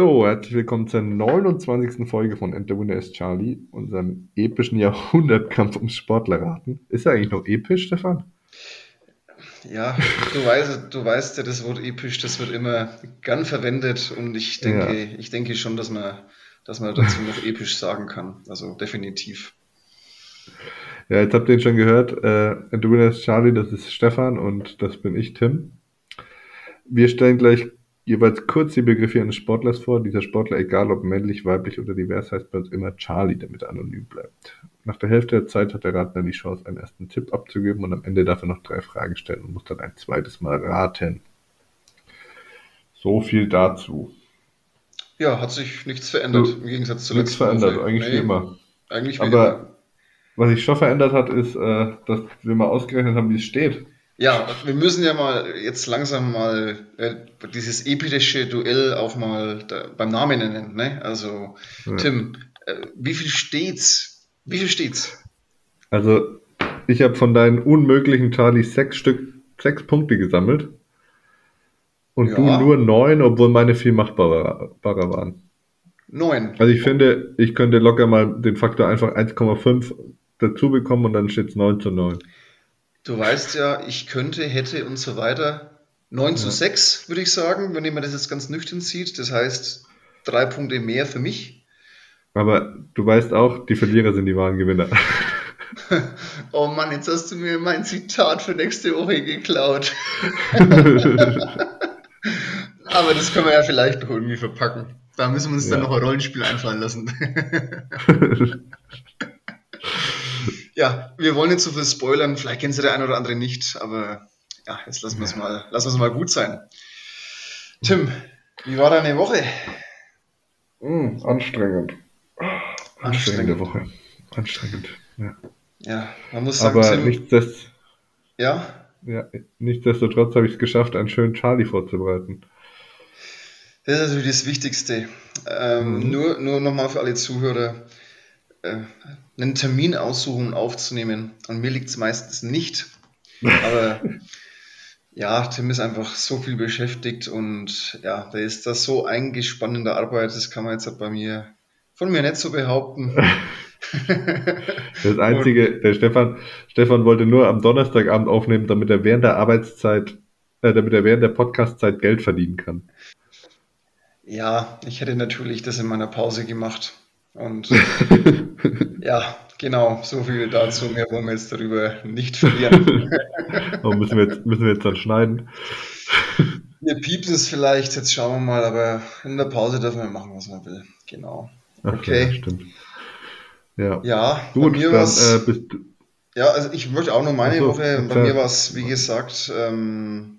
So, herzlich willkommen zur 29. Folge von Enter Winner is Charlie, unserem epischen Jahrhundertkampf ums Sportlerraten. Ist er eigentlich noch episch, Stefan? Ja, du weißt, du weißt ja, das Wort episch, das wird immer gern verwendet und ich denke, ja. ich denke schon, dass man, dass man dazu noch episch sagen kann. Also definitiv. Ja, jetzt habt ihr ihn schon gehört. Äh, Enter Winner is Charlie, das ist Stefan und das bin ich, Tim. Wir stellen gleich jeweils kurz die Begriffe eines Sportlers vor. Dieser Sportler, egal ob männlich, weiblich oder divers, heißt bei uns immer Charlie, damit er anonym bleibt. Nach der Hälfte der Zeit hat der Ratner die Chance, einen ersten Tipp abzugeben und am Ende darf er noch drei Fragen stellen und muss dann ein zweites Mal raten. So viel dazu. Ja, hat sich nichts verändert so, im Gegensatz zu Nichts verändert, Woche. eigentlich nee, wie immer. Eigentlich wie Aber immer. was sich schon verändert hat, ist, äh, dass wir mal ausgerechnet haben, wie es steht. Ja, wir müssen ja mal jetzt langsam mal äh, dieses epische Duell auch mal da, beim Namen nennen. Ne? Also, ja. Tim, äh, wie viel steht's? Wie viel steht's? Also, ich habe von deinen unmöglichen Charlie sechs Stück, sechs Punkte gesammelt. Und ja. du nur neun, obwohl meine viel machbarer waren. Neun. Also ich finde, ich könnte locker mal den Faktor einfach 1,5 dazu bekommen und dann steht es 9 zu 9. Du weißt ja, ich könnte, hätte und so weiter. 9 ja. zu 6, würde ich sagen, wenn man das jetzt ganz nüchtern sieht. Das heißt, drei Punkte mehr für mich. Aber du weißt auch, die Verlierer sind die wahren Gewinner. oh Mann, jetzt hast du mir mein Zitat für nächste Woche geklaut. Aber das können wir ja vielleicht noch irgendwie verpacken. Da müssen wir uns ja. dann noch ein Rollenspiel einfallen lassen. ja, wir wollen nicht zu so viel spoilern. Vielleicht kennst du der eine oder andere nicht, aber ja, jetzt lassen wir es mal, lassen mal gut sein. Tim, wie war deine Woche? Mm, anstrengend. Anstrengende Woche. Anstrengend, ja. Ja, man muss sagen, aber Tim, nichtsdest ja? Ja, nichtsdestotrotz habe ich es geschafft, einen schönen Charlie vorzubereiten. Das ist natürlich das Wichtigste. Ähm, mhm. Nur, nur nochmal für alle Zuhörer. Äh, einen Termin aussuchen und aufzunehmen. Und mir liegt es meistens nicht. Aber ja, Tim ist einfach so viel beschäftigt und ja, der ist da so eingespannt in der Arbeit, das kann man jetzt bei mir von mir nicht so behaupten. Das Einzige, der Stefan, Stefan wollte nur am Donnerstagabend aufnehmen, damit er während der Arbeitszeit, äh, damit er während der Podcastzeit Geld verdienen kann. Ja, ich hätte natürlich das in meiner Pause gemacht. Und ja, genau, so viel dazu. Mehr wollen wir jetzt darüber nicht verlieren. oh, müssen, wir jetzt, müssen wir jetzt dann schneiden? Wir piepsen es vielleicht, jetzt schauen wir mal, aber in der Pause dürfen wir machen, was man will. Genau. Okay. Ja, stimmt. Ja, ja Gut, bei mir dann, äh, bist du... Ja, also ich möchte auch noch meine so, Woche. Bei mir war es, wie gesagt, ähm,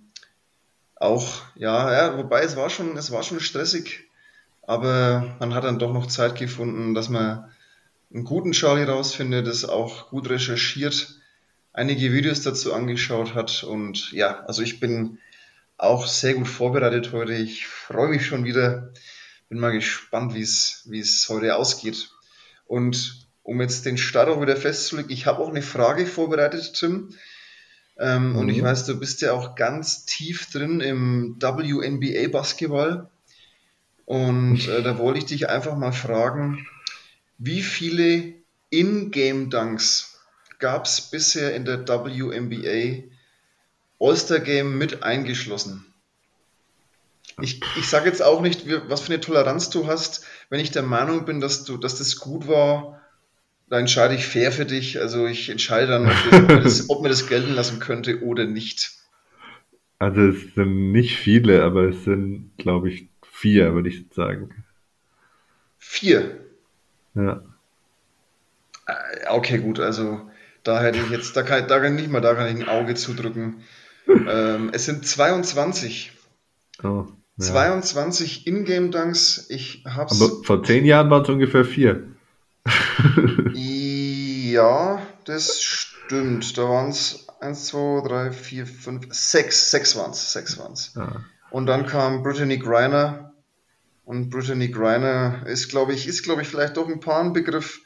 auch, ja, ja, wobei es war schon, es war schon stressig aber man hat dann doch noch Zeit gefunden, dass man einen guten Charlie rausfindet, das auch gut recherchiert, einige Videos dazu angeschaut hat und ja, also ich bin auch sehr gut vorbereitet heute. Ich freue mich schon wieder. Bin mal gespannt, wie es heute ausgeht. Und um jetzt den Start auch wieder festzulegen, ich habe auch eine Frage vorbereitet, Tim. Ähm, mhm. Und ich mhm. weiß, du bist ja auch ganz tief drin im WNBA Basketball. Und äh, da wollte ich dich einfach mal fragen, wie viele In-Game-Dunks gab es bisher in der WNBA All-Star Game mit eingeschlossen? Ich, ich sage jetzt auch nicht, was für eine Toleranz du hast. Wenn ich der Meinung bin, dass, du, dass das gut war, dann entscheide ich fair für dich. Also ich entscheide dann, ob, das, ob mir das gelten lassen könnte oder nicht. Also es sind nicht viele, aber es sind, glaube ich, Vier, würde ich sagen. Vier? Ja. Äh, okay, gut, also da hätte ich jetzt, da kann, da kann nicht mal, da kann ich ein Auge zudrücken. ähm, es sind 22. Oh, ja. 22 Ingame-Dunks. Ich hab's. Aber vor zehn Jahren waren es ungefähr vier. ja, das stimmt. Da waren es 1, 2, 3, 4, 5, 6. 6 waren es. 6 waren es. Und dann kam Brittany Griner und Brittany Griner ist, glaube ich, ist, glaube ich, vielleicht doch ein paar Begriff.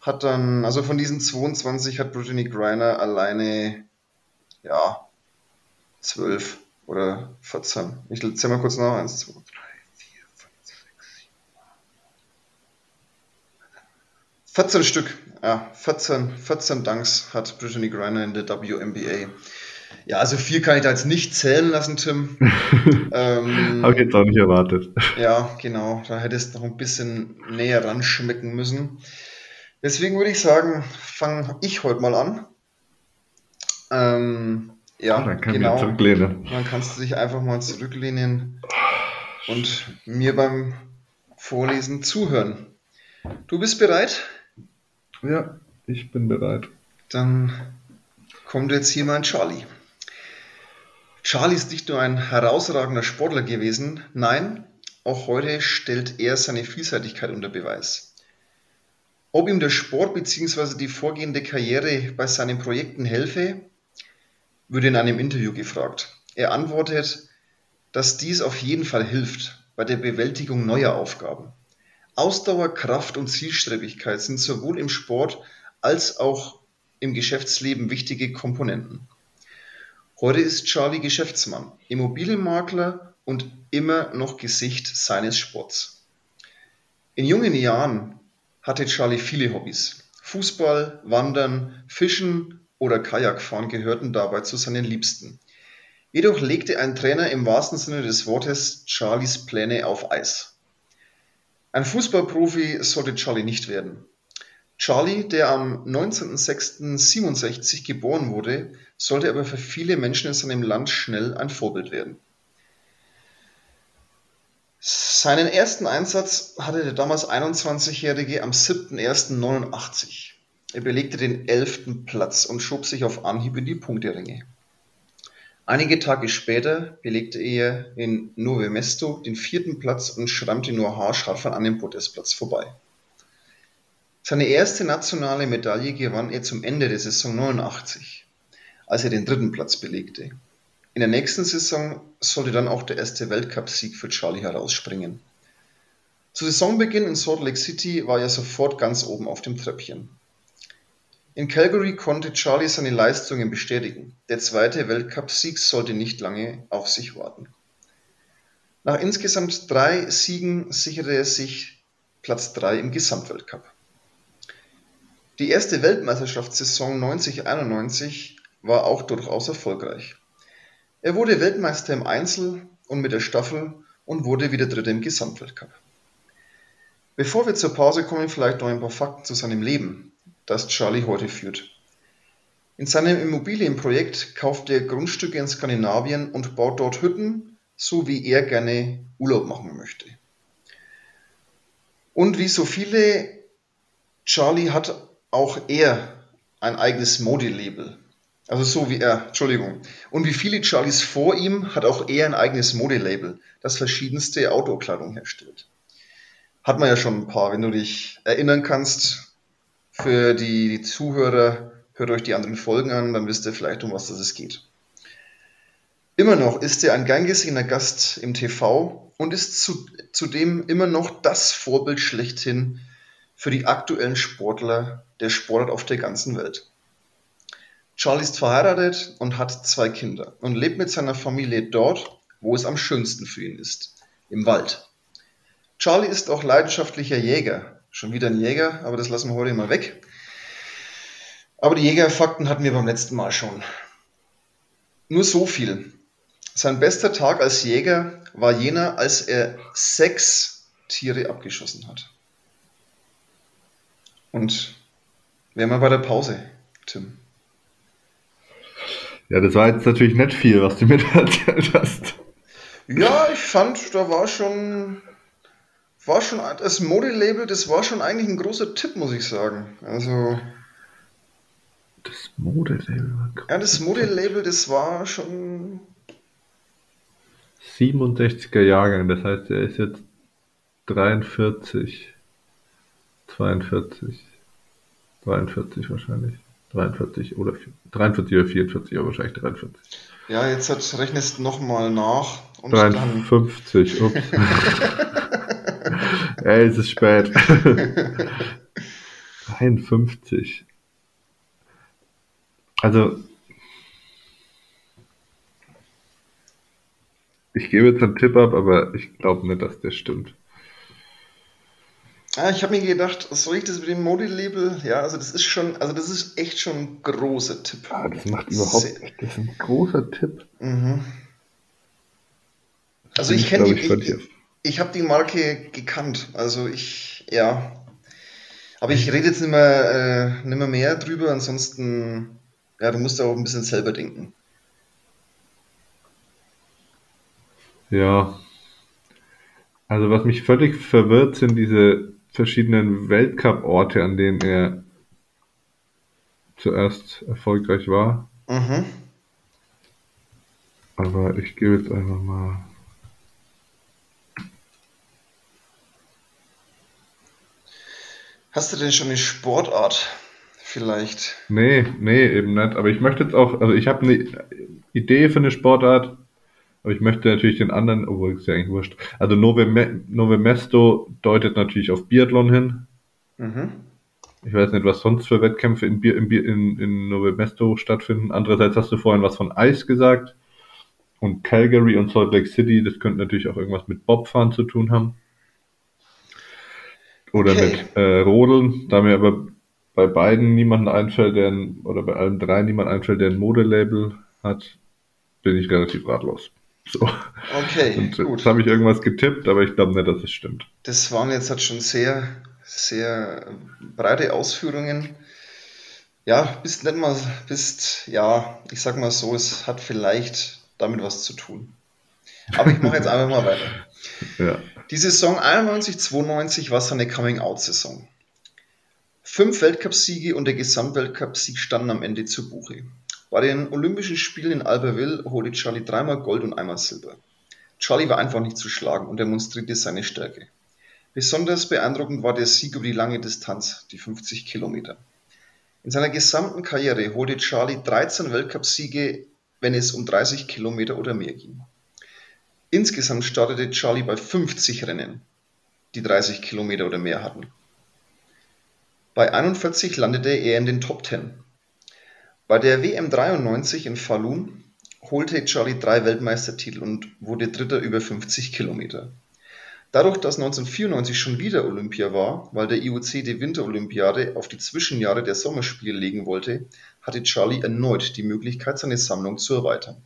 Hat dann, also von diesen 22 hat Brittany Griner alleine, ja, 12 oder 14. Ich zähle mal kurz nach. 1, 2, 3, 4, 5, 6, 7. 14 Stück. Ja, 14, 14 Dunks hat Brittany Griner in der WNBA. Ja, also vier kann ich da jetzt nicht zählen lassen, Tim. ähm, Habe ich jetzt auch nicht erwartet. Ja, genau. Da hättest du noch ein bisschen näher ran schmecken müssen. Deswegen würde ich sagen, fange ich heute mal an. Ähm, ja, dann kann genau. zurücklehnen. Dann kannst du dich einfach mal zurücklehnen und mir beim Vorlesen zuhören. Du bist bereit? Ja, ich bin bereit. Dann kommt jetzt hier mein Charlie. Charlie ist nicht nur ein herausragender Sportler gewesen, nein, auch heute stellt er seine Vielseitigkeit unter Beweis. Ob ihm der Sport bzw. die vorgehende Karriere bei seinen Projekten helfe, würde in einem Interview gefragt. Er antwortet, dass dies auf jeden Fall hilft bei der Bewältigung neuer Aufgaben. Ausdauer, Kraft und Zielstrebigkeit sind sowohl im Sport als auch im Geschäftsleben wichtige Komponenten. Heute ist Charlie Geschäftsmann, Immobilienmakler und immer noch Gesicht seines Sports. In jungen Jahren hatte Charlie viele Hobbys. Fußball, Wandern, Fischen oder Kajakfahren gehörten dabei zu seinen Liebsten. Jedoch legte ein Trainer im wahrsten Sinne des Wortes Charlies Pläne auf Eis. Ein Fußballprofi sollte Charlie nicht werden. Charlie, der am 19.06.67 geboren wurde, sollte aber für viele Menschen in seinem Land schnell ein Vorbild werden. Seinen ersten Einsatz hatte der damals 21-Jährige am 7.01.89. Er belegte den elften Platz und schob sich auf Anhieb in die Punkteränge. Einige Tage später belegte er in Nove Mesto den vierten Platz und schrammte nur haarscharf an einem Podestplatz vorbei. Seine erste nationale Medaille gewann er zum Ende der Saison 89, als er den dritten Platz belegte. In der nächsten Saison sollte dann auch der erste Weltcupsieg für Charlie herausspringen. Zu Saisonbeginn in Salt Lake City war er sofort ganz oben auf dem Treppchen. In Calgary konnte Charlie seine Leistungen bestätigen. Der zweite Weltcupsieg sollte nicht lange auf sich warten. Nach insgesamt drei Siegen sicherte er sich Platz 3 im Gesamtweltcup. Die erste Weltmeisterschaftssaison 90/91 war auch durchaus erfolgreich. Er wurde Weltmeister im Einzel und mit der Staffel und wurde wieder Dritter im Gesamtweltcup. Bevor wir zur Pause kommen, vielleicht noch ein paar Fakten zu seinem Leben, das Charlie heute führt. In seinem Immobilienprojekt kauft er Grundstücke in Skandinavien und baut dort Hütten, so wie er gerne Urlaub machen möchte. Und wie so viele, Charlie hat auch er ein eigenes Modelabel. Also so wie er, Entschuldigung. Und wie viele Charlies vor ihm hat auch er ein eigenes Modelabel, das verschiedenste Outdoor-Kleidung herstellt. Hat man ja schon ein paar, wenn du dich erinnern kannst. Für die, Zuhörer, hört euch die anderen Folgen an, dann wisst ihr vielleicht, um was es geht. Immer noch ist er ein gern gesehener Gast im TV und ist zu, zudem immer noch das Vorbild schlechthin für die aktuellen Sportler der Sportart auf der ganzen Welt. Charlie ist verheiratet und hat zwei Kinder und lebt mit seiner Familie dort, wo es am schönsten für ihn ist, im Wald. Charlie ist auch leidenschaftlicher Jäger. Schon wieder ein Jäger, aber das lassen wir heute mal weg. Aber die Jägerfakten hatten wir beim letzten Mal schon. Nur so viel. Sein bester Tag als Jäger war jener, als er sechs Tiere abgeschossen hat. Und wären wir bei der Pause, Tim. Ja, das war jetzt natürlich nicht viel, was du mir erzählt hast. Ja, ich fand, da war schon, war schon das Modelabel, das war schon eigentlich ein großer Tipp, muss ich sagen. Also. Das Modelabel war Ja, das Modelabel, das war schon. 67er Jahrgang, das heißt, er ist jetzt 43. 42. 43 wahrscheinlich. 43 oder 43 oder 44, aber wahrscheinlich 43. Ja, jetzt hat, rechnest du nochmal nach. Und 53, ups. Ey, es ist spät. 53. Also, ich gebe jetzt einen Tipp ab, aber ich glaube nicht, dass der stimmt. Ah, ich habe mir gedacht, soll ich das mit dem Modi-Label? Ja, also das ist schon, also das ist echt schon ein großer Tipp. Ah, das macht überhaupt Sehr. nicht. Das ist ein großer Tipp. Mhm. Also ich kenne die. Ich, ich, ich habe die Marke gekannt. Also ich, ja. Aber ich rede jetzt nicht mehr, äh, nicht mehr, mehr drüber, ansonsten, ja, du musst auch ein bisschen selber denken. Ja. Also was mich völlig verwirrt, sind diese verschiedenen Weltcup-Orte, an denen er zuerst erfolgreich war. Mhm. Aber ich gebe jetzt einfach mal. Hast du denn schon eine Sportart vielleicht? Nee, nee, eben nicht. Aber ich möchte jetzt auch, also ich habe eine Idee für eine Sportart, aber ich möchte natürlich den anderen, obwohl es ja eigentlich wurscht. Also Nove, Nove Mesto deutet natürlich auf Biathlon hin. Mhm. Ich weiß nicht, was sonst für Wettkämpfe in, in, in, in Nove Mesto stattfinden. Andererseits hast du vorhin was von Eis gesagt. Und Calgary und Salt Lake City, das könnte natürlich auch irgendwas mit Bobfahren zu tun haben. Oder okay. mit äh, Rodeln. Da mir aber bei beiden niemanden einfällt, der oder bei allen drei niemand einfällt, der ein Modelabel hat, bin ich relativ ratlos. So. Okay, und gut. Jetzt habe ich irgendwas getippt, aber ich glaube nicht, dass es stimmt. Das waren jetzt halt schon sehr, sehr breite Ausführungen. Ja, bist nicht mal, bist, ja, ich sag mal so, es hat vielleicht damit was zu tun. Aber ich mache jetzt einfach mal weiter. Ja. Die Saison 91-92 war seine Coming-out-Saison. Fünf Weltcupsiege und der Gesamtweltcupsieg standen am Ende zu Buche. Bei den Olympischen Spielen in Albertville holte Charlie dreimal Gold und einmal Silber. Charlie war einfach nicht zu schlagen und demonstrierte seine Stärke. Besonders beeindruckend war der Sieg über die lange Distanz, die 50 Kilometer. In seiner gesamten Karriere holte Charlie 13 Weltcupsiege, wenn es um 30 Kilometer oder mehr ging. Insgesamt startete Charlie bei 50 Rennen, die 30 Kilometer oder mehr hatten. Bei 41 landete er in den Top 10. Bei der WM 93 in Falun holte Charlie drei Weltmeistertitel und wurde Dritter über 50 Kilometer. Dadurch, dass 1994 schon wieder Olympia war, weil der IOC die Winterolympiade auf die Zwischenjahre der Sommerspiele legen wollte, hatte Charlie erneut die Möglichkeit, seine Sammlung zu erweitern.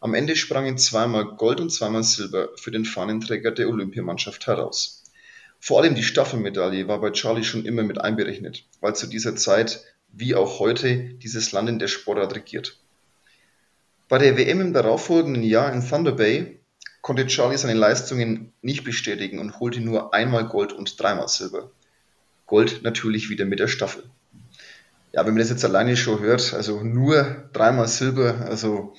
Am Ende sprangen zweimal Gold und zweimal Silber für den Fahnenträger der Olympiamannschaft heraus. Vor allem die Staffelmedaille war bei Charlie schon immer mit einberechnet, weil zu dieser Zeit wie auch heute dieses Land in der Sportart regiert. Bei der WM im darauffolgenden Jahr in Thunder Bay konnte Charlie seine Leistungen nicht bestätigen und holte nur einmal Gold und dreimal Silber. Gold natürlich wieder mit der Staffel. Ja, wenn man das jetzt alleine schon hört, also nur dreimal Silber, also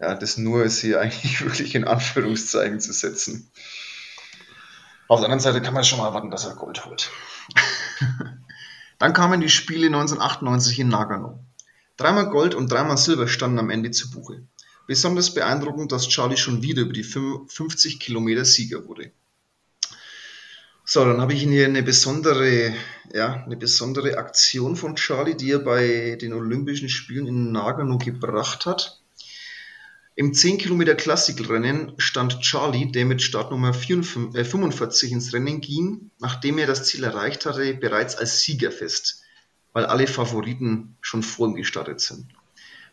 ja, das nur ist hier eigentlich wirklich in Anführungszeichen zu setzen. Auf der anderen Seite kann man schon mal erwarten, dass er Gold holt. Dann kamen die Spiele 1998 in Nagano. Dreimal Gold und dreimal Silber standen am Ende zu Buche. Besonders beeindruckend, dass Charlie schon wieder über die 50 Kilometer Sieger wurde. So, dann habe ich hier eine besondere, ja, eine besondere Aktion von Charlie, die er bei den Olympischen Spielen in Nagano gebracht hat. Im 10 Kilometer Klassikrennen stand Charlie, der mit Startnummer 45 äh, ins Rennen ging, nachdem er das Ziel erreicht hatte, bereits als Sieger fest, weil alle Favoriten schon vor ihm gestartet sind.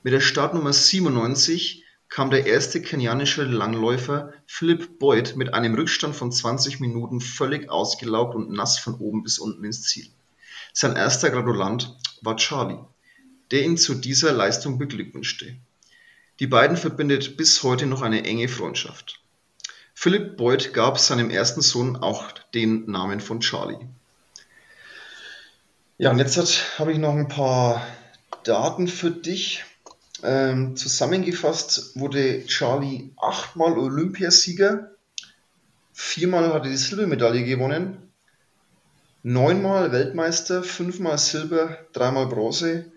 Mit der Startnummer 97 kam der erste kenianische Langläufer Philip Boyd mit einem Rückstand von 20 Minuten völlig ausgelaugt und nass von oben bis unten ins Ziel. Sein erster Gratulant war Charlie, der ihn zu dieser Leistung beglückwünschte. Die beiden verbindet bis heute noch eine enge Freundschaft. Philip Boyd gab seinem ersten Sohn auch den Namen von Charlie. Ja, und jetzt habe ich noch ein paar Daten für dich. Ähm, zusammengefasst wurde Charlie achtmal Olympiasieger, viermal hat er die Silbermedaille gewonnen, neunmal Weltmeister, fünfmal Silber, dreimal Bronze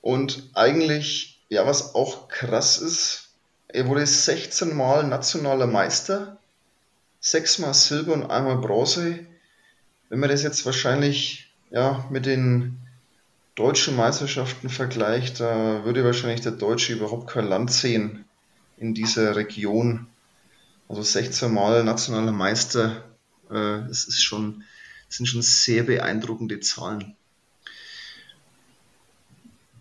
und eigentlich ja, was auch krass ist, er wurde 16 Mal nationaler Meister, sechsmal Silber und einmal Bronze. Wenn man das jetzt wahrscheinlich ja, mit den deutschen Meisterschaften vergleicht, da würde wahrscheinlich der Deutsche überhaupt kein Land sehen in dieser Region. Also 16 Mal nationaler Meister, äh, es ist schon Das sind schon sehr beeindruckende Zahlen.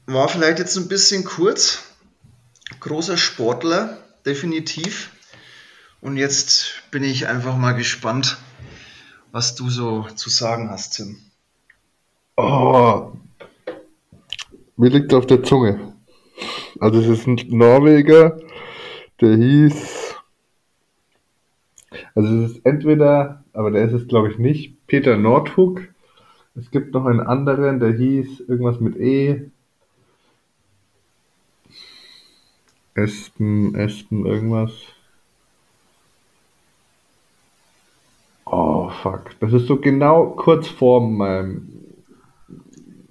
War vielleicht jetzt ein bisschen kurz. Großer Sportler, definitiv. Und jetzt bin ich einfach mal gespannt, was du so zu sagen hast, Tim. Oh, mir liegt auf der Zunge. Also es ist ein Norweger, der hieß, also es ist entweder, aber der ist es glaube ich nicht, Peter Nordhook. Es gibt noch einen anderen, der hieß irgendwas mit E. Espen, Espen, irgendwas. Oh, fuck. Das ist so genau kurz vor meinem.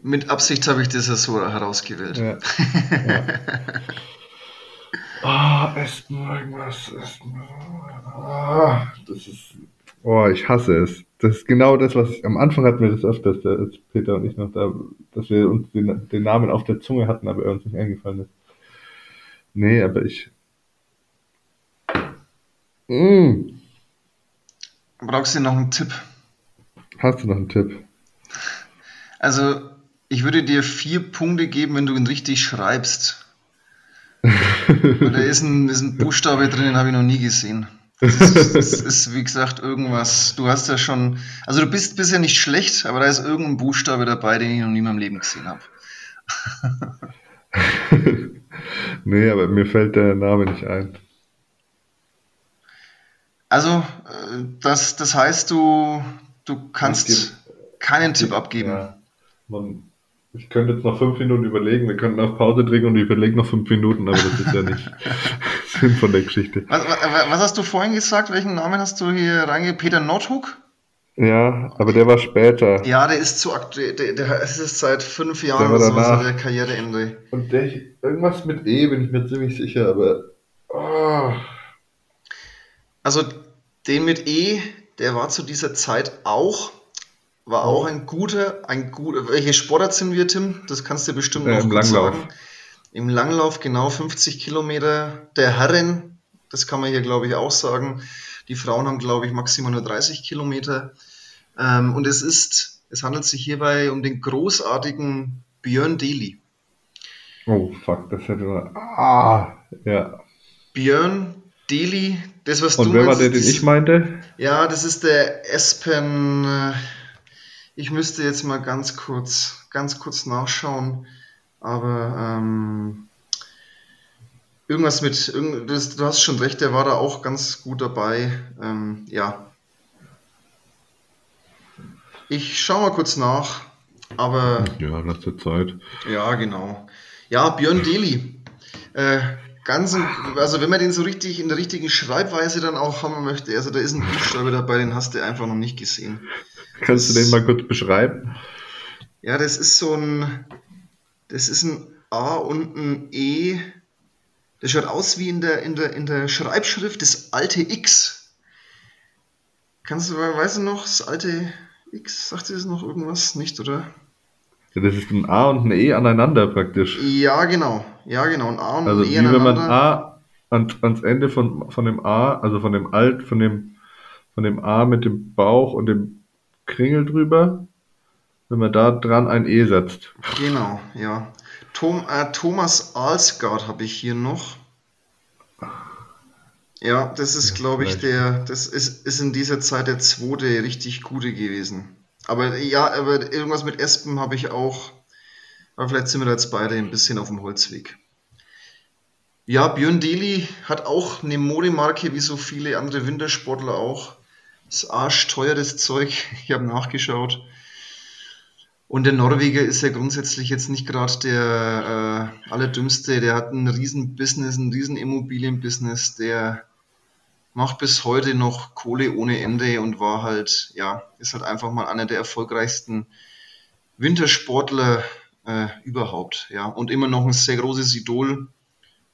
Mit Absicht habe ich das ja so herausgewählt. Ja. ja. oh, Espen, irgendwas. Espen. Oh, das ist. Oh, ich hasse es. Das ist genau das, was ich, am Anfang hatten wir das öfters, als Peter und ich noch da, dass wir uns den, den Namen auf der Zunge hatten, aber er uns nicht eingefallen ist. Nee, aber ich. Mm. Brauchst du noch einen Tipp? Hast du noch einen Tipp? Also, ich würde dir vier Punkte geben, wenn du ihn richtig schreibst. da ist ein, ist ein Buchstabe drin, den habe ich noch nie gesehen. Das ist, das ist, wie gesagt, irgendwas. Du hast ja schon. Also, du bist bisher nicht schlecht, aber da ist irgendein Buchstabe dabei, den ich noch nie in meinem Leben gesehen habe. nee, aber mir fällt der Name nicht ein. Also, äh, das, das heißt, du, du kannst keinen Tipp abgeben. Ja, man, ich könnte jetzt noch fünf Minuten überlegen, wir könnten auf Pause drücken und ich überlege noch fünf Minuten, aber das ist ja nicht Sinn von der Geschichte. Was, was, hast du vorhin gesagt? Welchen Namen hast du hier reingegeben? Peter Nordhook? Ja, aber der war später. Ja, der ist zu aktuell. Der, der ist seit fünf Jahren oder so der Karriereende. Und der, irgendwas mit E bin ich mir ziemlich sicher, aber. Oh. Also den mit E, der war zu dieser Zeit auch, war auch ein guter, ein guter. Welche Sportart sind wir, Tim? Das kannst du bestimmt noch im Langlauf. sagen. Im Langlauf genau 50 Kilometer der Herren, das kann man hier glaube ich auch sagen. Die Frauen haben, glaube ich, maximal nur 30 Kilometer. Ähm, und es ist, es handelt sich hierbei um den großartigen Björn Deli. Oh, fuck, das hätte man. Ah, ja. Björn Deli, das was und du wer meinst, war der, den ich meinte? Ja, das ist der Espen. Äh, ich müsste jetzt mal ganz kurz, ganz kurz nachschauen. Aber ähm, irgendwas mit, irgend, das, du hast schon recht, der war da auch ganz gut dabei. Ähm, ja. Ich schaue mal kurz nach, aber. Ja, lass dir Zeit. Ja, genau. Ja, Björn Deli. Äh, ganz, also wenn man den so richtig in der richtigen Schreibweise dann auch haben möchte, also da ist ein Buchstabe dabei, den hast du einfach noch nicht gesehen. Kannst das, du den mal kurz beschreiben? Ja, das ist so ein, das ist ein A und ein E das schaut aus wie in der, in der, in der Schreibschrift das alte X. Kannst du, weißt du noch, das alte X, sagt dir das noch irgendwas? Nicht, oder? Ja, das ist ein A und ein E aneinander praktisch. Ja, genau. Ja, genau. Ein A und also ein E aneinander. Also wie wenn man A ans, ans Ende von, von dem A, also von dem Alt, von dem, von dem A mit dem Bauch und dem Kringel drüber, wenn man da dran ein E setzt. Genau, ja. Tom, äh, Thomas Alsgaard habe ich hier noch. Ja, das ist, glaube ich, der, das ist, ist in dieser Zeit der zweite richtig gute gewesen. Aber ja, aber irgendwas mit Espen habe ich auch. Aber vielleicht sind wir da jetzt beide ein bisschen auf dem Holzweg. Ja, Björn Deli hat auch eine Modemarke, wie so viele andere Wintersportler auch. Das arschteuer, das Zeug. Ich habe nachgeschaut. Und der Norweger ist ja grundsätzlich jetzt nicht gerade der äh, allerdümmste. Der hat ein riesen Business, ein riesen Immobilienbusiness. Der macht bis heute noch Kohle ohne Ende und war halt, ja, ist halt einfach mal einer der erfolgreichsten Wintersportler äh, überhaupt. Ja, und immer noch ein sehr großes Idol.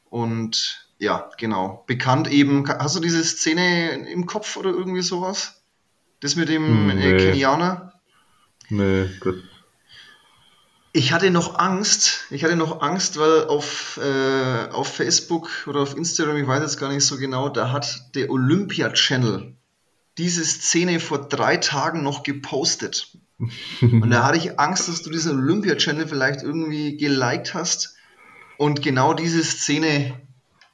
Und ja, genau. Bekannt eben. Hast du diese Szene im Kopf oder irgendwie sowas? Das mit dem hm, nee. äh, Kenianer? Nee, das ich hatte noch Angst, ich hatte noch Angst, weil auf, äh, auf Facebook oder auf Instagram, ich weiß jetzt gar nicht so genau, da hat der Olympia Channel diese Szene vor drei Tagen noch gepostet. Und da hatte ich Angst, dass du diesen Olympia-Channel vielleicht irgendwie geliked hast und genau diese Szene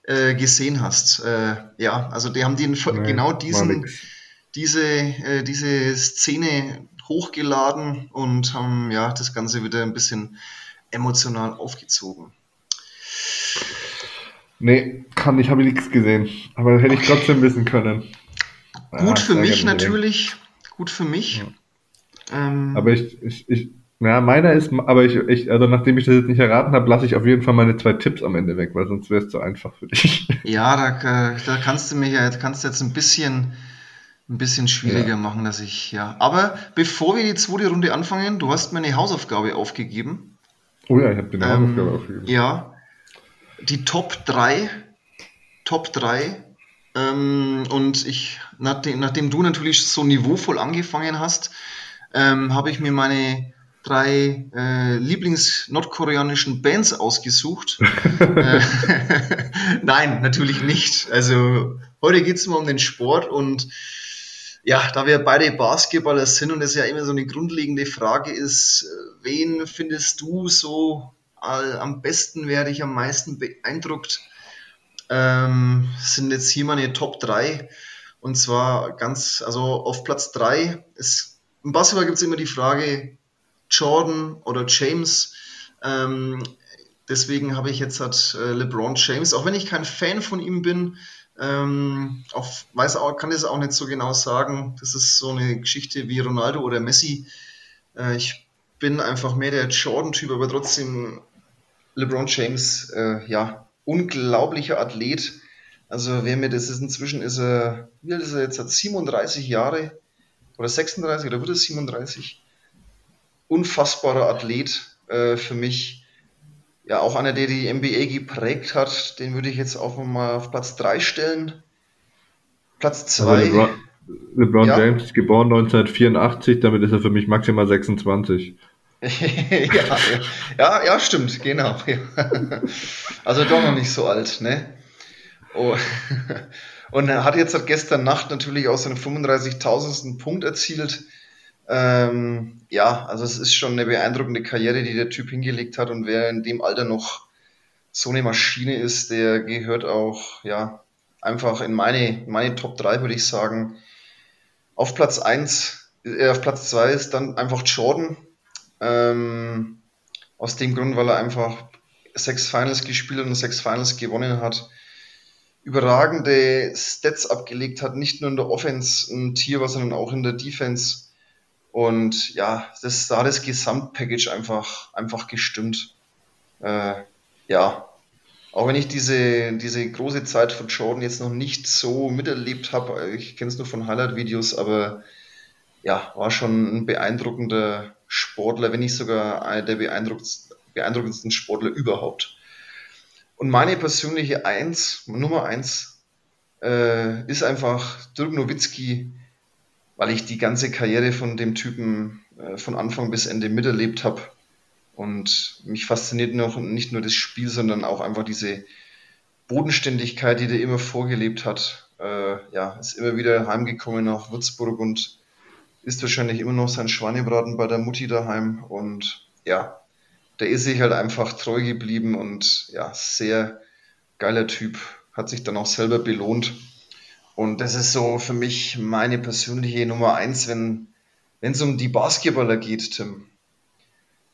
äh, gesehen hast. Äh, ja, also die haben den nee, genau diesen, diese, äh, diese Szene hochgeladen und haben ja das Ganze wieder ein bisschen emotional aufgezogen. Nee, kann ich, habe ich nichts gesehen. Aber hätte ich trotzdem wissen können. Gut ja, für mich natürlich. Gut für mich. Ja. Ähm, aber ich, ich, ich, ja, meiner ist, aber ich, ich, also nachdem ich das jetzt nicht erraten habe, lasse ich auf jeden Fall meine zwei Tipps am Ende weg, weil sonst wäre es zu einfach für dich. Ja, da, da kannst du mich ja, kannst jetzt ein bisschen, ein bisschen schwieriger ja. machen, dass ich, ja. Aber bevor wir die zweite Runde anfangen, du hast mir eine Hausaufgabe aufgegeben. Oh ja, ich habe eine ähm, Hausaufgabe aufgegeben. Ja, die Top 3, Top 3 ähm, und ich, nachdem, nachdem, du natürlich so niveauvoll angefangen hast, ähm, habe ich mir meine drei äh, Lieblings-nordkoreanischen Bands ausgesucht. äh, Nein, natürlich nicht. Also heute geht es mal um den Sport und ja, da wir beide Basketballer sind und es ja immer so eine grundlegende Frage ist, wen findest du so am besten, wer dich am meisten beeindruckt, ähm, sind jetzt hier meine Top 3. Und zwar ganz, also auf Platz 3 ist, im Basketball gibt es immer die Frage, Jordan oder James. Ähm, deswegen habe ich jetzt halt äh, LeBron James, auch wenn ich kein Fan von ihm bin, ähm, auch, weiß auch, kann das auch nicht so genau sagen. Das ist so eine Geschichte wie Ronaldo oder Messi. Äh, ich bin einfach mehr der Jordan-Typ, aber trotzdem LeBron James, äh, ja, unglaublicher Athlet. Also wer mir das ist, inzwischen ist er, wie alt ist er jetzt, hat 37 Jahre oder 36 oder wird es 37? unfassbarer Athlet äh, für mich. Ja, auch einer, der die NBA geprägt hat, den würde ich jetzt auch mal auf Platz 3 stellen. Platz 2. Also LeBron, LeBron ja. James ist geboren 1984, damit ist er für mich maximal 26. ja, ja, ja, stimmt, genau. Also doch noch nicht so alt, ne? Oh. Und er hat jetzt gestern Nacht natürlich auch seinen 35.000. Punkt erzielt. Ähm, ja, also es ist schon eine beeindruckende Karriere, die der Typ hingelegt hat und wer in dem Alter noch so eine Maschine ist, der gehört auch, ja, einfach in meine, meine Top 3, würde ich sagen. Auf Platz 1, äh, auf Platz 2 ist dann einfach Jordan. Ähm, aus dem Grund, weil er einfach sechs Finals gespielt und sechs Finals gewonnen hat. Überragende Stats abgelegt hat, nicht nur in der Offense ein Tier sondern auch in der Defense und ja, das, da hat das Gesamtpackage einfach, einfach gestimmt. Äh, ja, auch wenn ich diese, diese große Zeit von Jordan jetzt noch nicht so miterlebt habe, ich kenne es nur von Highlight-Videos, aber ja, war schon ein beeindruckender Sportler, wenn nicht sogar einer der beeindruckendsten Sportler überhaupt. Und meine persönliche Eins, Nummer Eins, äh, ist einfach Dirk Nowitzki, weil ich die ganze Karriere von dem Typen äh, von Anfang bis Ende miterlebt habe. Und mich fasziniert noch nicht nur das Spiel, sondern auch einfach diese Bodenständigkeit, die der immer vorgelebt hat. Äh, ja, ist immer wieder heimgekommen nach Würzburg und ist wahrscheinlich immer noch sein Schweinebraten bei der Mutti daheim. Und ja, der ist sich halt einfach treu geblieben und ja, sehr geiler Typ. Hat sich dann auch selber belohnt. Und das ist so für mich meine persönliche Nummer eins, wenn es um die Basketballer geht, Tim.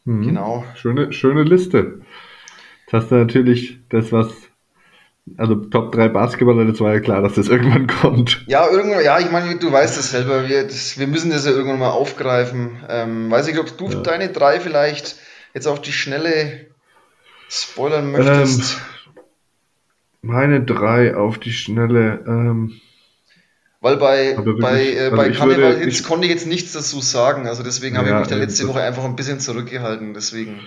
Mhm. Genau. Schöne, schöne Liste. Jetzt hast du natürlich das, was also Top 3 Basketballer, das war ja klar, dass das irgendwann kommt. Ja, irgendwann, ja, ich meine, du weißt es selber, wir, das, wir müssen das ja irgendwann mal aufgreifen. Ähm, weiß ich, ob du ja. deine drei vielleicht jetzt auf die Schnelle spoilern möchtest. Ähm, meine drei auf die Schnelle. Ähm, weil bei, bei, äh, also bei Carnival Hits ich, konnte ich jetzt nichts dazu sagen. Also deswegen habe ja, ich mich da letzte Woche einfach ein bisschen zurückgehalten. Deswegen.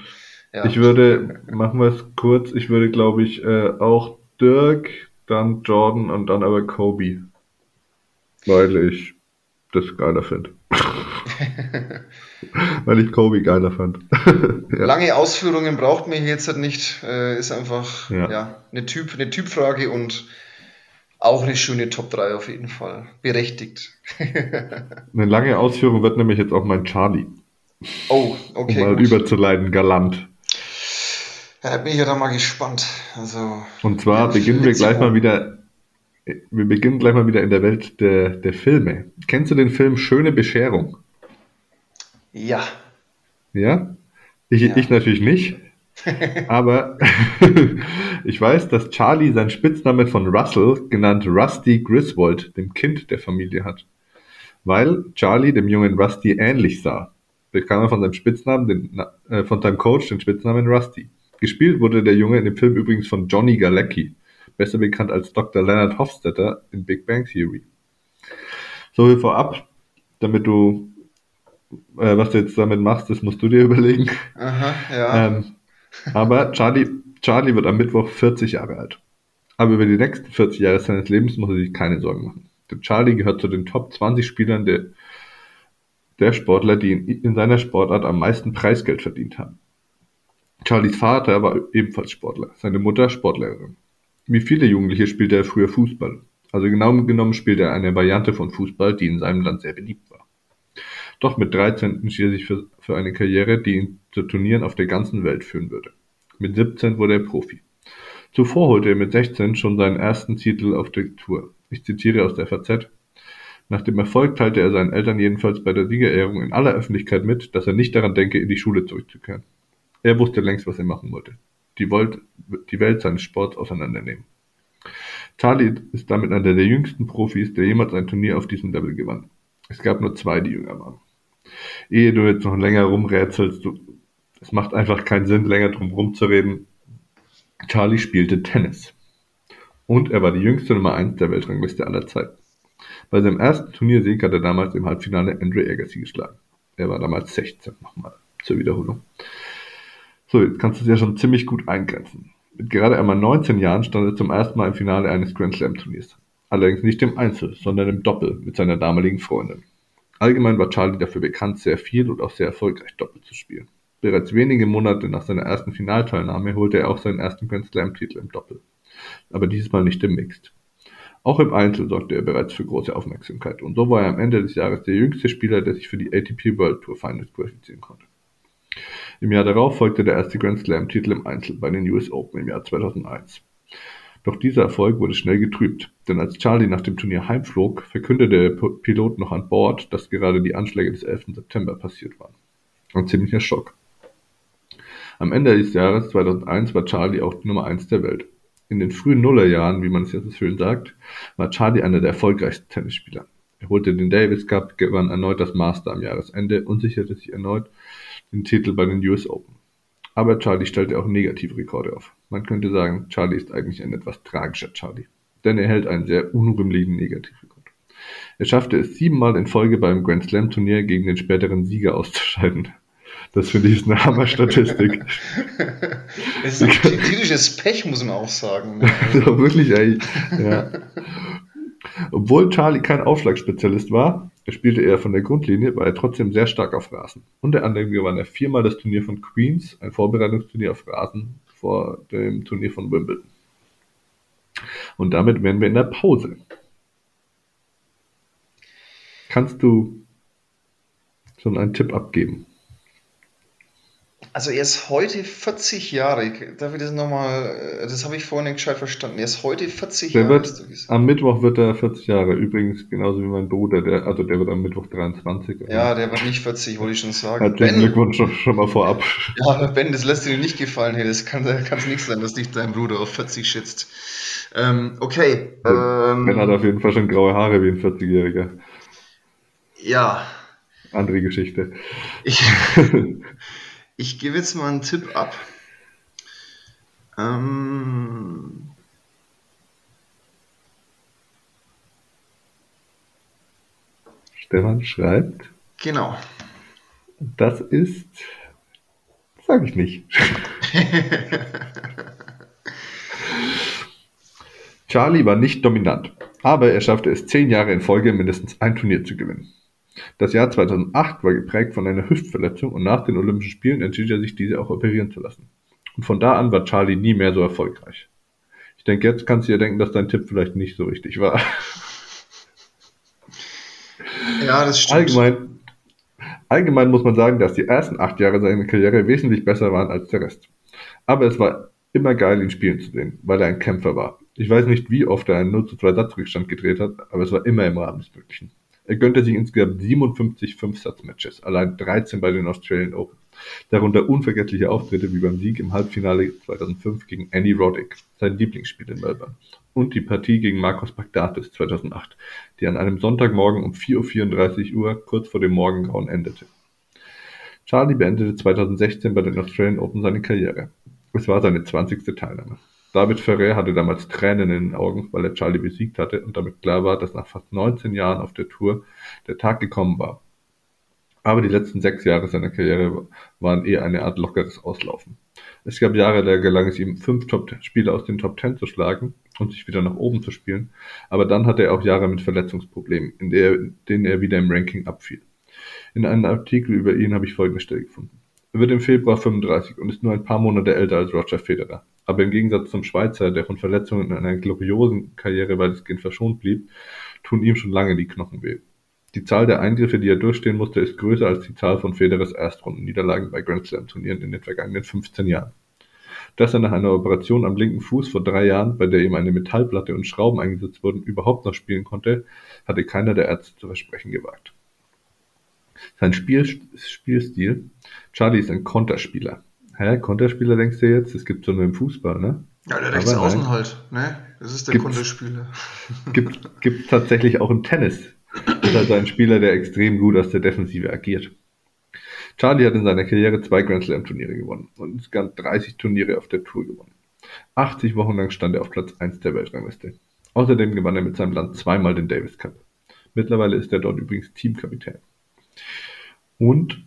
Ja. Ich würde, machen wir es kurz, ich würde glaube ich äh, auch Dirk, dann Jordan und dann aber Kobe. Weil ich das geiler finde. Weil ich Kobe geiler fand. ja. Lange Ausführungen braucht mir jetzt halt nicht. Äh, ist einfach ja. ja. eine, typ, eine Typfrage und Auch eine schöne Top 3 auf jeden Fall. Berechtigt. eine lange Ausführung wird nämlich jetzt auch mein Charlie. Oh, okay. Um mal gut. überzuleiten, galant. Ja, bin ich ja da mal gespannt. Also, Und zwar beginnen wir gleich mal wieder. Wir beginnen gleich mal wieder in der Welt der, der Filme. Kennst du den Film Schöne Bescherung? Ja. Ja? Ich, ja. ich natürlich nicht. Aber ich weiß, dass Charlie seinen Spitznamen von Russell, genannt Rusty Griswold, dem Kind der Familie hat. Weil Charlie dem jungen Rusty ähnlich sah, bekam er von seinem Spitznamen, den, äh, von seinem Coach den Spitznamen Rusty. Gespielt wurde der Junge in dem Film übrigens von Johnny Galecki, besser bekannt als Dr. Leonard Hofstetter in Big Bang Theory. So viel vorab, damit du, äh, was du jetzt damit machst, das musst du dir überlegen. Aha, ja. Ähm, aber Charlie, Charlie wird am Mittwoch 40 Jahre alt. Aber über die nächsten 40 Jahre seines Lebens muss er sich keine Sorgen machen. Denn Charlie gehört zu den Top 20 Spielern der, der Sportler, die in, in seiner Sportart am meisten Preisgeld verdient haben. Charlies Vater war ebenfalls Sportler, seine Mutter Sportlehrerin. Wie viele Jugendliche spielte er früher Fußball. Also genau genommen spielte er eine Variante von Fußball, die in seinem Land sehr beliebt war. Doch mit 13 entschied er sich für, eine Karriere, die ihn zu Turnieren auf der ganzen Welt führen würde. Mit 17 wurde er Profi. Zuvor holte er mit 16 schon seinen ersten Titel auf der Tour. Ich zitiere aus der FAZ. Nach dem Erfolg teilte er seinen Eltern jedenfalls bei der Siegerehrung in aller Öffentlichkeit mit, dass er nicht daran denke, in die Schule zurückzukehren. Er wusste längst, was er machen wollte. Die, Volt, die Welt seines Sports auseinandernehmen. Charlie ist damit einer der jüngsten Profis, der jemals ein Turnier auf diesem Level gewann. Es gab nur zwei, die jünger waren. Ehe du jetzt noch länger rumrätselst, du, es macht einfach keinen Sinn, länger drum rumzureden. Charlie spielte Tennis. Und er war die jüngste Nummer 1 der Weltrangliste aller Zeiten. Bei seinem ersten Turniersieg hat er damals im Halbfinale Andre Agassi geschlagen. Er war damals 16, nochmal zur Wiederholung. So, jetzt kannst du es ja schon ziemlich gut eingrenzen. Mit gerade einmal 19 Jahren stand er zum ersten Mal im Finale eines Grand Slam Turniers. Allerdings nicht im Einzel, sondern im Doppel mit seiner damaligen Freundin. Allgemein war Charlie dafür bekannt, sehr viel und auch sehr erfolgreich Doppel zu spielen. Bereits wenige Monate nach seiner ersten Finalteilnahme holte er auch seinen ersten Grand Slam-Titel im Doppel. Aber dieses Mal nicht im Mixed. Auch im Einzel sorgte er bereits für große Aufmerksamkeit und so war er am Ende des Jahres der jüngste Spieler, der sich für die ATP World Tour Finals qualifizieren konnte. Im Jahr darauf folgte der erste Grand Slam-Titel im Einzel bei den US Open im Jahr 2001. Doch dieser Erfolg wurde schnell getrübt, denn als Charlie nach dem Turnier heimflog, verkündete der Pilot noch an Bord, dass gerade die Anschläge des 11. September passiert waren. Ein ziemlicher Schock. Am Ende des Jahres 2001 war Charlie auch die Nummer 1 der Welt. In den frühen Nullerjahren, wie man es jetzt so schön sagt, war Charlie einer der erfolgreichsten Tennisspieler. Er holte den Davis Cup, gewann erneut das Master am Jahresende und sicherte sich erneut den Titel bei den US Open. Aber Charlie stellte auch negative Rekorde auf. Man könnte sagen, Charlie ist eigentlich ein etwas tragischer Charlie. Denn er hält einen sehr unrühmlichen Negativrekord. Er schaffte es siebenmal in Folge beim Grand Slam Turnier gegen den späteren Sieger auszuscheiden. Das finde ich ist eine Hammer-Statistik. Es ist ein kritisches Pech, muss man auch sagen. ja, wirklich eigentlich. Ja. Obwohl Charlie kein Aufschlagspezialist war, spielte er von der Grundlinie, war er trotzdem sehr stark auf Rasen. Unter anderem gewann er viermal das Turnier von Queens, ein Vorbereitungsturnier auf Rasen vor dem Turnier von Wimbledon. Und damit wären wir in der Pause. Kannst du schon einen Tipp abgeben? Also er ist heute 40 Jahre. Darf ich das nochmal, äh, das habe ich vorhin nicht gescheit verstanden. Er ist heute 40 der Jahre. Wird, am Mittwoch wird er 40 Jahre. Übrigens genauso wie mein Bruder, der, also der wird am Mittwoch 23. Ja, der wird nicht 40, wollte ich schon sagen. Herzlichen Glückwunsch schon, schon mal vorab. Ja, Ben, das lässt dir nicht gefallen. Hey, das kann es nicht sein, dass dich dein Bruder auf 40 schätzt. Ähm, okay. Ähm, ben hat auf jeden Fall schon graue Haare wie ein 40-Jähriger. Ja. Andere Geschichte. Ich, Ich gebe jetzt mal einen Tipp ab. Ähm Stefan schreibt. Genau. Das ist. Sage ich nicht. Charlie war nicht dominant, aber er schaffte es zehn Jahre in Folge mindestens ein Turnier zu gewinnen. Das Jahr 2008 war geprägt von einer Hüftverletzung und nach den Olympischen Spielen entschied er sich, diese auch operieren zu lassen. Und von da an war Charlie nie mehr so erfolgreich. Ich denke, jetzt kannst du dir denken, dass dein Tipp vielleicht nicht so richtig war. Ja, das stimmt. Allgemein, allgemein muss man sagen, dass die ersten acht Jahre seiner Karriere wesentlich besser waren als der Rest. Aber es war immer geil, ihn spielen zu sehen, weil er ein Kämpfer war. Ich weiß nicht, wie oft er einen 0 zu 2 Satzrückstand gedreht hat, aber es war immer im Rahmen des Möglichen. Er gönnte sich insgesamt 57 Fünf-Satz-Matches, allein 13 bei den Australian Open. Darunter unvergessliche Auftritte wie beim Sieg im Halbfinale 2005 gegen Annie Roddick, sein Lieblingsspiel in Melbourne, und die Partie gegen Marcos Bagdatis 2008, die an einem Sonntagmorgen um 4.34 Uhr kurz vor dem Morgengrauen endete. Charlie beendete 2016 bei den Australian Open seine Karriere. Es war seine 20. Teilnahme. David Ferrer hatte damals Tränen in den Augen, weil er Charlie besiegt hatte und damit klar war, dass nach fast 19 Jahren auf der Tour der Tag gekommen war. Aber die letzten sechs Jahre seiner Karriere waren eher eine Art lockeres Auslaufen. Es gab Jahre, da gelang es ihm, fünf Top-Spieler aus den Top Ten zu schlagen und sich wieder nach oben zu spielen, aber dann hatte er auch Jahre mit Verletzungsproblemen, in denen er wieder im Ranking abfiel. In einem Artikel über ihn habe ich folgende Stelle gefunden. Er wird im Februar 35 und ist nur ein paar Monate älter als Roger Federer. Aber im Gegensatz zum Schweizer, der von Verletzungen in einer gloriosen Karriere weitestgehend verschont blieb, tun ihm schon lange die Knochen weh. Die Zahl der Eingriffe, die er durchstehen musste, ist größer als die Zahl von Federers Erstrundenniederlagen bei Grand Slam Turnieren in den vergangenen 15 Jahren. Dass er nach einer Operation am linken Fuß vor drei Jahren, bei der ihm eine Metallplatte und Schrauben eingesetzt wurden, überhaupt noch spielen konnte, hatte keiner der Ärzte zu versprechen gewagt. Sein Spiel, Spielstil, Charlie ist ein Konterspieler. Hä, Konterspieler denkst du jetzt? Es gibt so nur im Fußball, ne? Ja, der rechts außen halt, ne? Das ist der gibt's, Konterspieler. Gibt, gibt tatsächlich auch im Tennis. Das ist also ein Spieler, der extrem gut aus der Defensive agiert. Charlie hat in seiner Karriere zwei Grand Slam Turniere gewonnen und insgesamt 30 Turniere auf der Tour gewonnen. 80 Wochen lang stand er auf Platz 1 der Weltrangliste. Außerdem gewann er mit seinem Land zweimal den Davis Cup. Mittlerweile ist er dort übrigens Teamkapitän. Und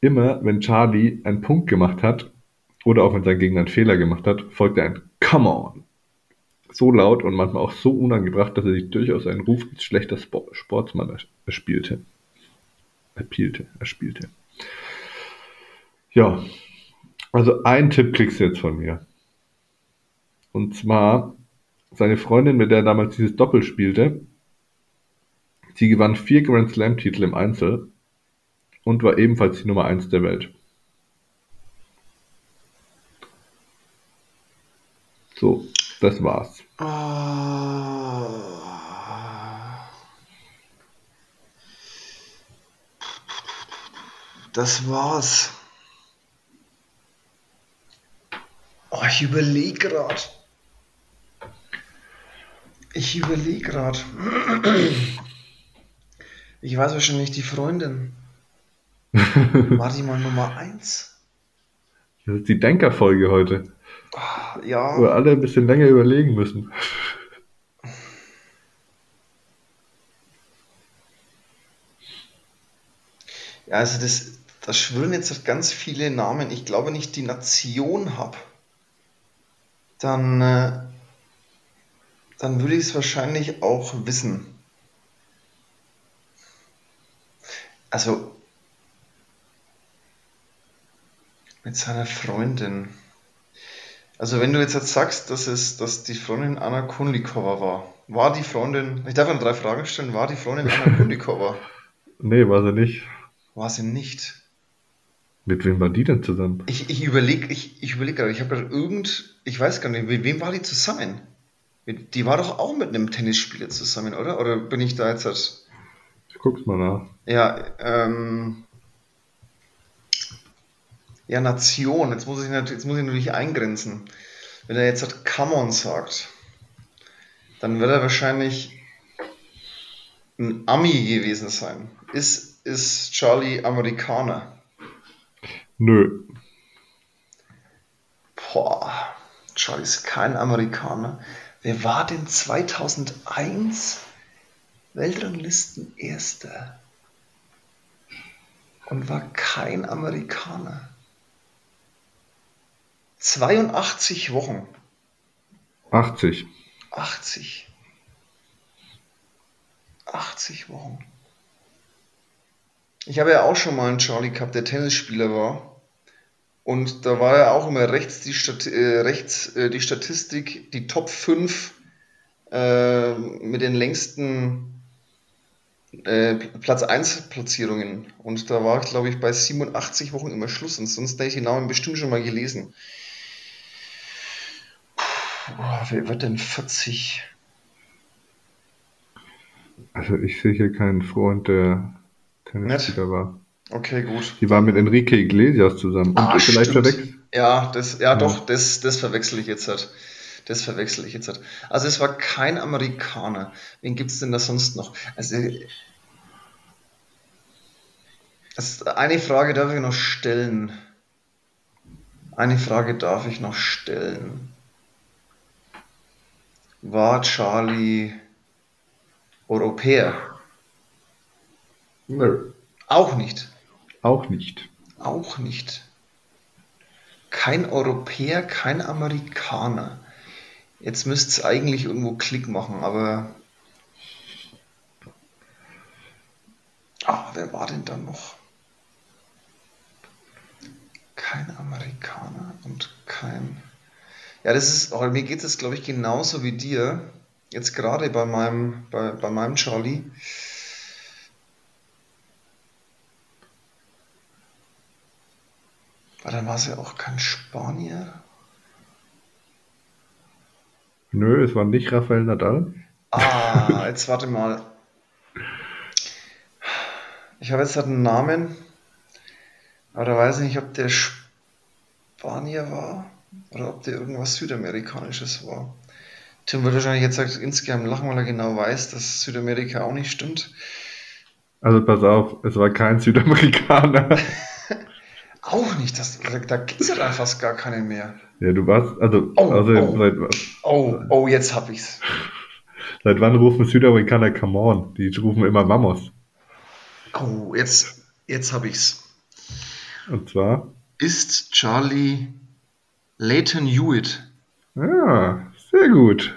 immer, wenn Charlie einen Punkt gemacht hat, oder auch wenn sein Gegner einen Fehler gemacht hat, folgte ein Come on. So laut und manchmal auch so unangebracht, dass er sich durchaus einen Ruf als schlechter Sportsmann erspielte. Erspielte, erspielte. Ja, also ein Tipp kriegst du jetzt von mir. Und zwar seine Freundin, mit der er damals dieses Doppel spielte, sie gewann vier Grand Slam Titel im Einzel und war ebenfalls die Nummer eins der Welt. So, das war's. Das war's. Oh, ich überlege gerade. Ich überlege gerade. Ich weiß wahrscheinlich die Freundin. War die mal Nummer 1? Das ist die Denkerfolge heute. Ah, ja. Wo wir alle ein bisschen länger überlegen müssen. Ja, also das, da schwirren jetzt ganz viele Namen. Ich glaube, wenn ich die Nation habe, dann, äh, dann würde ich es wahrscheinlich auch wissen. Also, Mit seiner Freundin. Also wenn du jetzt, jetzt sagst, dass es, dass die Freundin Anna Kundikova war, war die Freundin, ich darf noch drei Fragen stellen, war die Freundin Anna Kundikova? nee, war sie nicht. War sie nicht. Mit wem war die denn zusammen? Ich, ich überlege ich, ich überleg gerade, ich habe gerade irgend, ich weiß gar nicht, mit wem war die zusammen? Die war doch auch mit einem Tennisspieler zusammen, oder? Oder bin ich da jetzt halt... Ich guck's mal nach. Ja, ähm, ja, Nation, jetzt muss ich, jetzt muss ich natürlich eingrenzen. Wenn er jetzt halt Come on sagt, dann wird er wahrscheinlich ein Ami gewesen sein. Ist, ist Charlie Amerikaner? Nö. Boah, Charlie ist kein Amerikaner. Wer war denn 2001 Weltranglisten Erster und war kein Amerikaner? 82 Wochen. 80. 80. 80 Wochen. Ich habe ja auch schon mal einen Charlie gehabt, der Tennisspieler war. Und da war ja auch immer rechts die, Stat äh, rechts, äh, die Statistik, die Top 5 äh, mit den längsten äh, Platz 1 Platzierungen. Und da war ich, glaube ich, bei 87 Wochen immer Schluss. Und sonst hätte ich die Namen bestimmt schon mal gelesen. Puh, wer wird denn 40? Also ich sehe hier keinen Freund, der Tennisspieler war. Okay, gut. Die war mit Enrique Iglesias zusammen. Ah, Und vielleicht verwechselt. Ja, das, ja, ja, doch, das, das verwechsel ich jetzt halt. Das verwechsel ich jetzt halt. Also es war kein Amerikaner. Wen gibt es denn da sonst noch? Also, also eine Frage darf ich noch stellen. Eine Frage darf ich noch stellen. War Charlie Europäer? Nö. Auch nicht. Auch nicht. Auch nicht. Kein Europäer, kein Amerikaner. Jetzt müsste es eigentlich irgendwo Klick machen, aber. Ah, wer war denn da noch? Kein Amerikaner und kein. Ja, das ist, mir geht es, glaube ich, genauso wie dir. Jetzt gerade bei meinem, bei, bei meinem Charlie. Aber dann war es ja auch kein Spanier. Nö, es war nicht Rafael Nadal. Ah, jetzt warte mal. Ich habe jetzt halt einen Namen, aber da weiß ich nicht, ob der Spanier war oder ob der irgendwas Südamerikanisches war. Tim wird wahrscheinlich jetzt sagt, insgeheim lachen, weil er genau weiß, dass Südamerika auch nicht stimmt. Also pass auf, es war kein Südamerikaner. Auch nicht, das, da gibt es ja dann fast gar keine mehr. Ja, du warst, also, oh, also oh, seit Oh, oh, jetzt hab ich's. Seit wann rufen Südamerikaner Come on? Die rufen immer Vamos. Oh, jetzt, jetzt hab ich's. Und zwar? Ist Charlie Leighton Hewitt. Ja, sehr gut.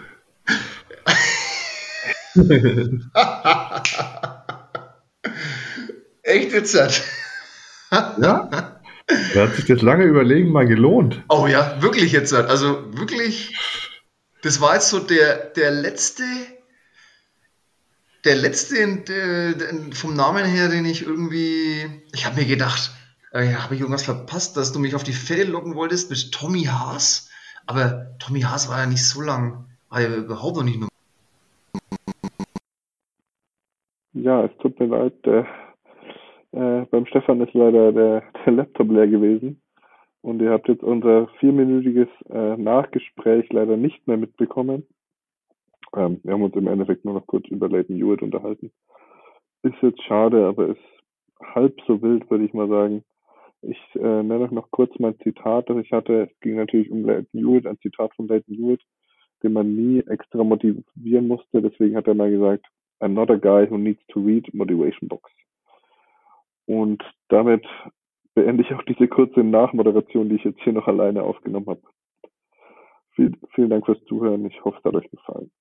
Echt jetzt? ja? Da hat sich das lange Überlegen mal gelohnt. Oh ja, wirklich jetzt. Also wirklich, das war jetzt so der, der letzte, der letzte der, der, vom Namen her, den ich irgendwie, ich habe mir gedacht, äh, habe ich irgendwas verpasst, dass du mich auf die Fälle locken wolltest mit Tommy Haas? Aber Tommy Haas war ja nicht so lang, war ja überhaupt noch nicht mehr. Ja, es tut mir leid, der äh, beim Stefan ist leider der, der Laptop leer gewesen. Und ihr habt jetzt unser vierminütiges äh, Nachgespräch leider nicht mehr mitbekommen. Ähm, wir haben uns im Endeffekt nur noch kurz über Leighton Hewitt unterhalten. Ist jetzt schade, aber ist halb so wild, würde ich mal sagen. Ich äh, nenne noch kurz mein Zitat, das ich hatte. Es ging natürlich um Leighton Hewitt, ein Zitat von Leighton Hewitt, den man nie extra motivieren musste. Deswegen hat er mal gesagt, I'm not a guy who needs to read motivation books. Und damit beende ich auch diese kurze Nachmoderation, die ich jetzt hier noch alleine aufgenommen habe. Viel, vielen Dank fürs Zuhören. Ich hoffe, es hat euch gefallen.